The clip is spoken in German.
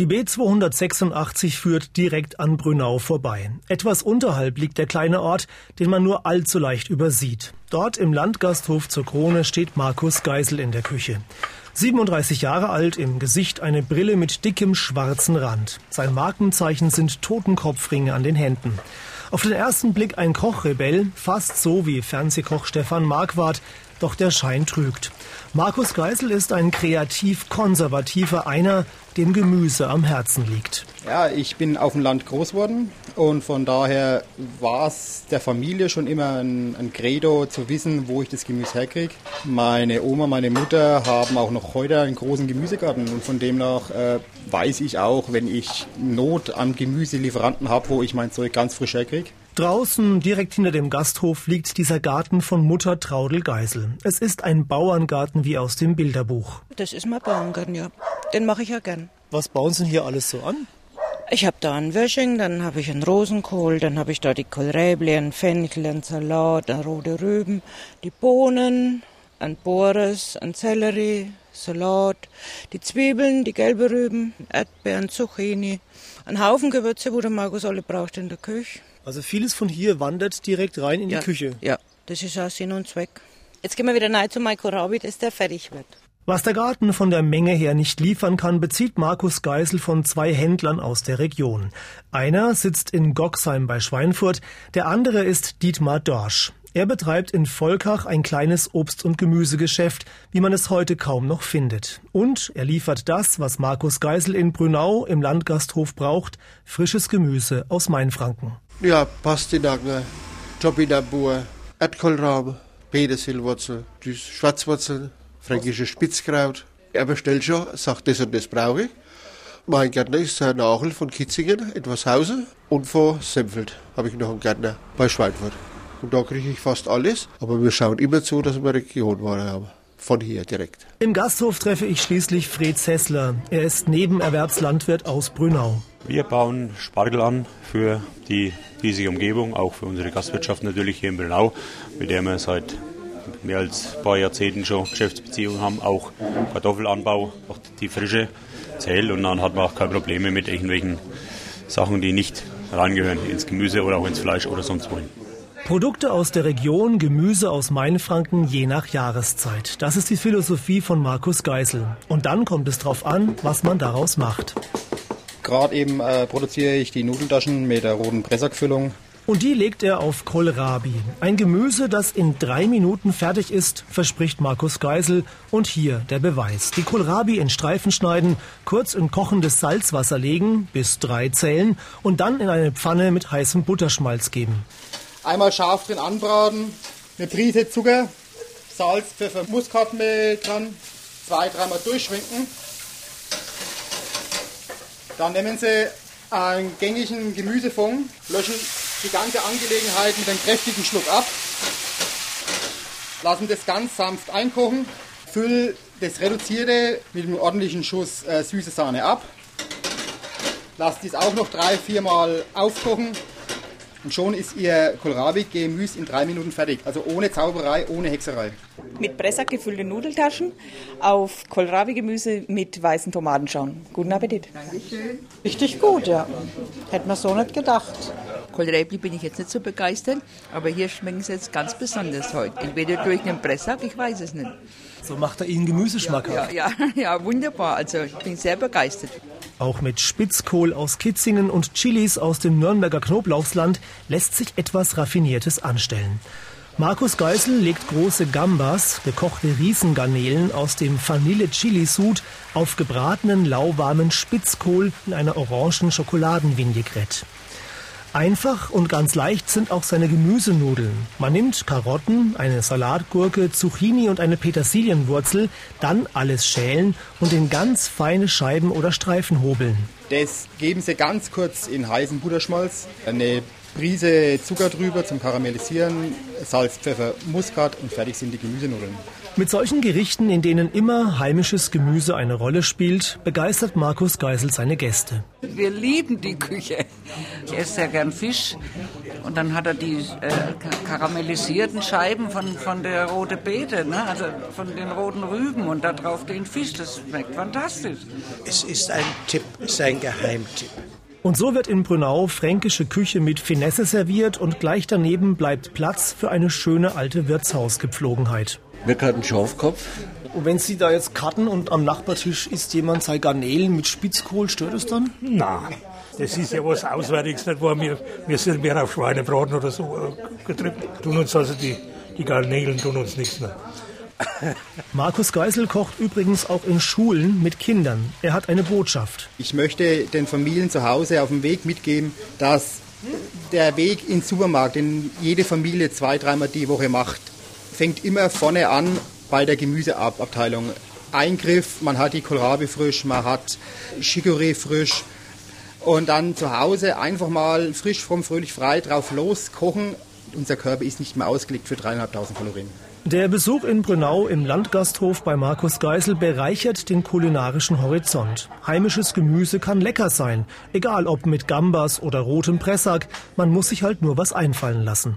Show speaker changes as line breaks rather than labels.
Die B286 führt direkt an Brünau vorbei. Etwas unterhalb liegt der kleine Ort, den man nur allzu leicht übersieht. Dort im Landgasthof zur Krone steht Markus Geisel in der Küche. 37 Jahre alt, im Gesicht eine Brille mit dickem schwarzen Rand. Sein Markenzeichen sind Totenkopfringe an den Händen. Auf den ersten Blick ein Kochrebell, fast so wie Fernsehkoch Stefan Marquardt, doch der Schein trügt. Markus Geisel ist ein kreativ-konservativer, einer, dem Gemüse am Herzen liegt.
Ja, ich bin auf dem Land groß geworden und von daher war es der Familie schon immer ein, ein Credo zu wissen, wo ich das Gemüse herkriege. Meine Oma, meine Mutter haben auch noch heute einen großen Gemüsegarten und von dem nach äh, weiß ich auch, wenn ich Not an Gemüselieferanten habe, wo ich mein Zeug ganz frisch herkriege.
Draußen, direkt hinter dem Gasthof, liegt dieser Garten von Mutter Traudel Geisel. Es ist ein Bauerngarten wie aus dem Bilderbuch.
Das ist mein Bauerngarten, ja. Den mache ich ja gern.
Was bauen Sie hier alles so an?
Ich habe da einen Wösching, dann habe ich einen Rosenkohl, dann habe ich da die Kohlräble, einen Fenchel, einen Salat, einen rote Rüben, die Bohnen, ein Bohres, ein Sellerie, Salat, die Zwiebeln, die gelbe Rüben, Erdbeeren, Zucchini, ein Haufen Gewürze, wo der Markus alle braucht in der Küche.
Also vieles von hier wandert direkt rein in
ja,
die Küche.
Ja, das ist auch Sinn und Zweck. Jetzt gehen wir wieder rein zu Maiko Rabi, dass der fertig wird.
Was der Garten von der Menge her nicht liefern kann, bezieht Markus Geisel von zwei Händlern aus der Region. Einer sitzt in Goxheim bei Schweinfurt, der andere ist Dietmar Dorsch. Er betreibt in Volkach ein kleines Obst- und Gemüsegeschäft, wie man es heute kaum noch findet. Und er liefert das, was Markus Geisel in Brünau im Landgasthof braucht, frisches Gemüse aus Mainfranken.
Ja, Pastinaken, Topinambur, Erdkohlrahm, Petersilwurzel, Schwarzwurzeln, fränkische Spitzkraut. Er bestellt schon, sagt, das und das brauche ich. Mein Gärtner ist Herr Nachel von Kitzingen, etwas Hause. Und von Sempfeld habe ich noch einen Gärtner bei Schweinfurt. Und da kriege ich fast alles. Aber wir schauen immer zu, dass wir Regionware haben. Von hier direkt.
Im Gasthof treffe ich schließlich Fred Sessler. Er ist Nebenerwerbslandwirt aus Brünau.
Wir bauen Spargel an für die riesige Umgebung, auch für unsere Gastwirtschaft natürlich hier in Brünau, mit der wir seit mehr als ein paar Jahrzehnten schon Geschäftsbeziehungen haben, auch Kartoffelanbau, auch die Frische zählt und dann hat man auch keine Probleme mit irgendwelchen Sachen, die nicht reingehören ins Gemüse oder auch ins Fleisch oder sonst wohin.
Produkte aus der Region, Gemüse aus Mainfranken je nach Jahreszeit. Das ist die Philosophie von Markus Geisel. Und dann kommt es darauf an, was man daraus macht.
Gerade eben äh, produziere ich die Nudeltaschen mit der roten Pressackfüllung.
Und die legt er auf Kohlrabi. Ein Gemüse, das in drei Minuten fertig ist, verspricht Markus Geisel. Und hier der Beweis. Die Kohlrabi in Streifen schneiden, kurz in kochendes Salzwasser legen, bis drei zählen und dann in eine Pfanne mit heißem Butterschmalz geben.
Einmal scharf drin anbraten, eine Prise Zucker, Salz, Pfeffer, Muskatmehl dran, zwei, dreimal durchschwenken. Dann nehmen Sie einen gängigen Gemüsefond, löschen die ganze Angelegenheit mit einem kräftigen Schluck ab, lassen das ganz sanft einkochen, füllen das Reduzierte mit einem ordentlichen Schuss äh, süße Sahne ab, lassen dies auch noch drei, viermal aufkochen und schon ist Ihr Kohlrabi-Gemüse in drei Minuten fertig. Also ohne Zauberei, ohne Hexerei.
Mit Pressack gefüllte Nudeltaschen auf Kohlrabi-Gemüse mit weißen Tomatenschaum. Guten Appetit.
Dankeschön. Richtig gut, ja. Hätte man so nicht gedacht.
Kohlrabi bin ich jetzt nicht so begeistert, aber hier schmecken sie jetzt ganz besonders heute. Entweder durch den Pressack, ich weiß es nicht.
So macht er Ihnen Gemüseschmack
ja, ja, ja, ja, wunderbar. Also ich bin sehr begeistert.
Auch mit Spitzkohl aus Kitzingen und Chilis aus dem Nürnberger Knoblauchsland lässt sich etwas Raffiniertes anstellen. Markus Geisel legt große Gambas, gekochte Riesengarnelen aus dem Vanille-Chili-Sud auf gebratenen lauwarmen Spitzkohl in einer orangen Schokoladenvinaigrette. Einfach und ganz leicht sind auch seine Gemüsenudeln. Man nimmt Karotten, eine Salatgurke, Zucchini und eine Petersilienwurzel, dann alles schälen und in ganz feine Scheiben oder Streifen hobeln.
Das geben Sie ganz kurz in heißen Butterschmalz, eine Prise Zucker drüber zum Karamellisieren, Salz, Pfeffer, Muskat und fertig sind die Gemüsenudeln.
Mit solchen Gerichten, in denen immer heimisches Gemüse eine Rolle spielt, begeistert Markus Geisel seine Gäste.
Wir lieben die Küche. Ich esse sehr gern Fisch Und dann hat er die äh, karamellisierten Scheiben von, von der roten Beete, ne? also von den roten Rüben und darauf den Fisch. Das schmeckt fantastisch.
Es ist ein Tipp, es ist ein Geheimtipp.
Und so wird in Brünau fränkische Küche mit Finesse serviert und gleich daneben bleibt Platz für eine schöne alte Wirtshausgepflogenheit.
Wir hatten Schafkopf.
Und wenn Sie da jetzt cutten und am Nachbartisch isst jemand seine Garnelen mit Spitzkohl, stört es dann?
Nein. Das ist ja was Auswärtiges, nicht wahr? Wir, wir sind mehr auf Schweinebraten oder so äh, getrippt. Tun uns also die, die Garnelen tun uns nichts mehr.
Markus Geisel kocht übrigens auch in Schulen mit Kindern. Er hat eine Botschaft.
Ich möchte den Familien zu Hause auf dem Weg mitgeben, dass der Weg ins Supermarkt, den jede Familie zwei, dreimal die Woche macht, fängt immer vorne an bei der Gemüseabteilung. Eingriff, man hat die Kohlrabi frisch, man hat Chicorée frisch und dann zu Hause einfach mal frisch, fromm, fröhlich, frei drauf los kochen. Unser Körper ist nicht mehr ausgelegt für dreieinhalbtausend Kalorien.
Der Besuch in Brünau im Landgasthof bei Markus Geisel bereichert den kulinarischen Horizont. Heimisches Gemüse kann lecker sein, egal ob mit Gambas oder rotem Pressack, man muss sich halt nur was einfallen lassen.